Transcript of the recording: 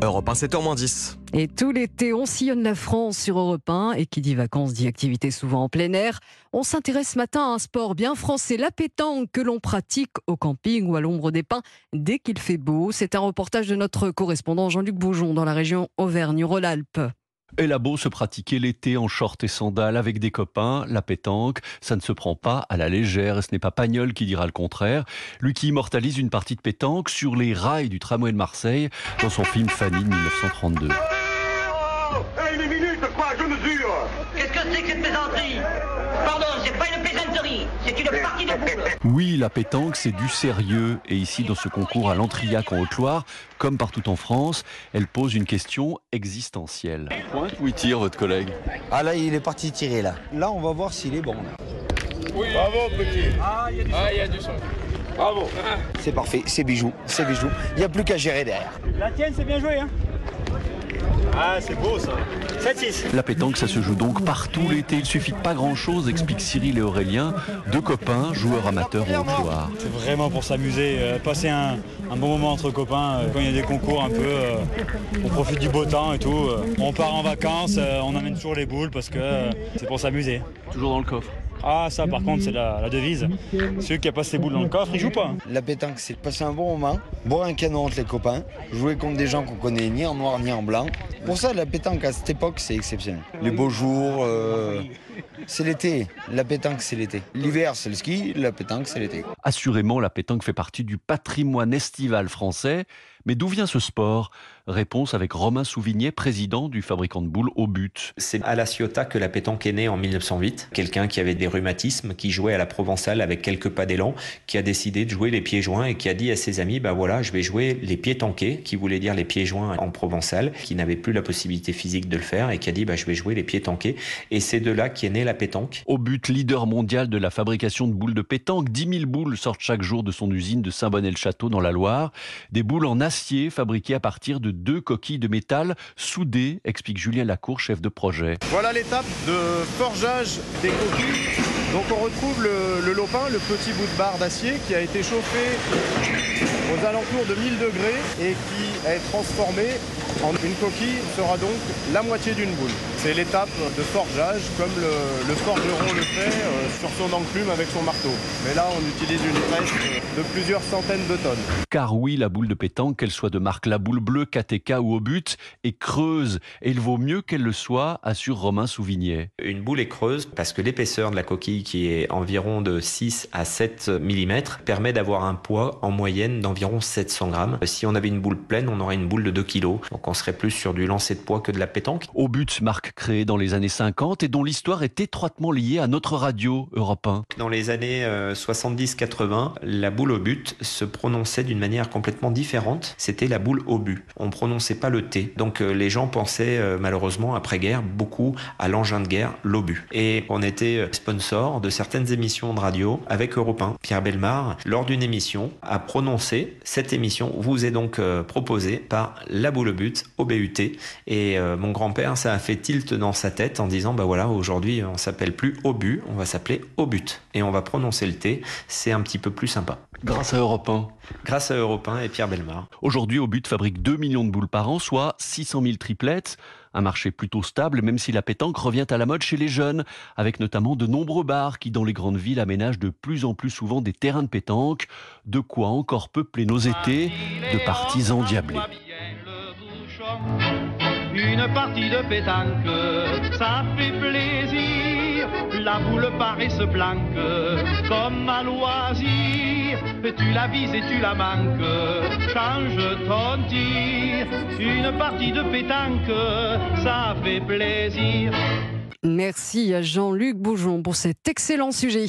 Europe 1, 7h10. Et tout l'été, on sillonne la France sur Europe 1. Et qui dit vacances dit activité souvent en plein air. On s'intéresse ce matin à un sport bien français, la pétanque, que l'on pratique au camping ou à l'ombre des pins dès qu'il fait beau. C'est un reportage de notre correspondant Jean-Luc Boujon dans la région Auvergne-Rhône-Alpes. Elle a beau se pratiquer l'été en short et sandales avec des copains, la pétanque, ça ne se prend pas à la légère et ce n'est pas Pagnol qui dira le contraire. Lui qui immortalise une partie de pétanque sur les rails du tramway de Marseille dans son film Fanny de 1932. Une minute, quoi, je mesure Qu'est-ce que c'est que cette plaisanterie Pardon, c'est pas une plaisanterie, c'est une partie de boule. Oui, la pétanque, c'est du sérieux. Et ici, dans ce concours à l'Entrillac en Haute-Loire, comme partout en France, elle pose une question existentielle. Pointe où il tire, votre collègue Ah là, il est parti tirer là. Là, on va voir s'il est bon. Là. Bravo, petit Ah, il y a du son. Bravo C'est parfait, c'est bijou, c'est bijou. Il n'y a plus qu'à gérer derrière. La tienne, c'est bien joué, hein Ah, c'est beau ça. 7-6. La pétanque, ça se joue donc partout l'été. Il suffit de pas grand-chose, explique Cyril et Aurélien, deux copains, joueurs amateurs en Haute-Loire. C'est vraiment pour s'amuser, euh, passer un, un bon moment entre copains. euh, quand il y a des concours un peu, euh, on profite du beau temps et tout. euh. on part en vacances, euh, on amène toujours les boules parce que euh, c'est pour s'amuser. Toujours dans le coffre. Ah, ça par contre, c'est la, la devise. Celui qui a pas ses boules dans le coffre, il joue pas. hein. La pétanque, c'est passer un bon moment, boire un canon entre les copains, jouer contre des gens qu'on connaît ni en noir ni en blanc. Pour ça, la pétanque à cette époque, c'est exceptionnel. Les beaux jours, euh, c'est l'été. La pétanque, c'est l'été. L'hiver, c'est le ski, la pétanque, c'est l'été. Assurément, la pétanque fait partie du patrimoine estival français. Mais d'où vient ce sport? Réponse avec Romain Souvigné, président du fabricant de boules au but. C'est à La Ciotat que la pétanque est née en 1908. Quelqu'un qui avait des rhumatismes, qui jouait à la provençale avec quelques pas d'élan, qui a décidé de jouer les pieds joints et qui a dit à ses amis, bah voilà, je vais jouer les pieds tanqués, qui voulait dire les pieds joints en provençal, qui n'avait plus la possibilité physique de le faire et qui a dit, bah je vais jouer les pieds tanqués. Et c'est de là qu'est née la pétanque. Au but, leader mondial de la fabrication de boules de pétanque, 10 000 boules sortent chaque jour de son usine de Saint-Bonnet-le-Château dans la Loire. Des boules en acier fabriquées à partir de deux coquilles de métal soudées, explique Julien Lacour, chef de projet. Voilà l'étape de forgeage des coquilles. Donc on retrouve le, le lopin, le petit bout de barre d'acier qui a été chauffé aux alentours de 1000 degrés et qui est transformé une coquille sera donc la moitié d'une boule. C'est l'étape de forgeage comme le, le forgeron le fait euh, sur son enclume avec son marteau. Mais là on utilise une presse de plusieurs centaines de tonnes. Car oui, la boule de pétanque, qu'elle soit de marque La Boule Bleue, KTK ou au but, est creuse. Et il vaut mieux qu'elle le soit, assure Romain Souvigné. Une boule est creuse parce que l'épaisseur de la coquille, qui est environ de 6 à 7 mm, permet d'avoir un poids en moyenne d'environ 700 grammes. Si on avait une boule pleine, on aurait une boule de 2 kg. Donc on serait plus sur du lancer de poids que de la pétanque. Au but, marque créée dans les années 50 et dont l'histoire est étroitement liée à notre radio Europe 1. Dans les années euh, 70-80, la boule au but se prononçait d'une manière complètement différente. C'était la boule au but. On prononçait pas le T. Donc euh, les gens pensaient euh, malheureusement après-guerre beaucoup à l'engin de guerre, l'obus. Et on était euh, sponsor de certaines émissions de radio avec Europe 1. Pierre Belmar, lors d'une émission, a prononcé cette émission vous est donc euh, proposée par la boule au but au BUT. Et euh, mon grand-père, ça a fait tilt dans sa tête en disant bah voilà, aujourd'hui on s'appelle plus au but, on va s'appeler au but. Et on va prononcer le T, c'est un petit peu plus sympa. Grâce à Europe 1. Grâce à Europe 1 et Pierre Belmar. Aujourd'hui, au but fabrique 2 millions de boules par an, soit 600 000 triplettes. Un marché plutôt stable, même si la pétanque revient à la mode chez les jeunes, avec notamment de nombreux bars qui, dans les grandes villes, aménagent de plus en plus souvent des terrains de pétanque. De quoi encore peupler nos étés de parties endiablées. Une partie de pétanque, ça fait plaisir. La boule part et se planque comme à loisir. Tu la vises et tu la manques, change ton tir. Une partie de pétanque, ça fait plaisir. Merci à Jean-Luc Boujon pour cet excellent sujet.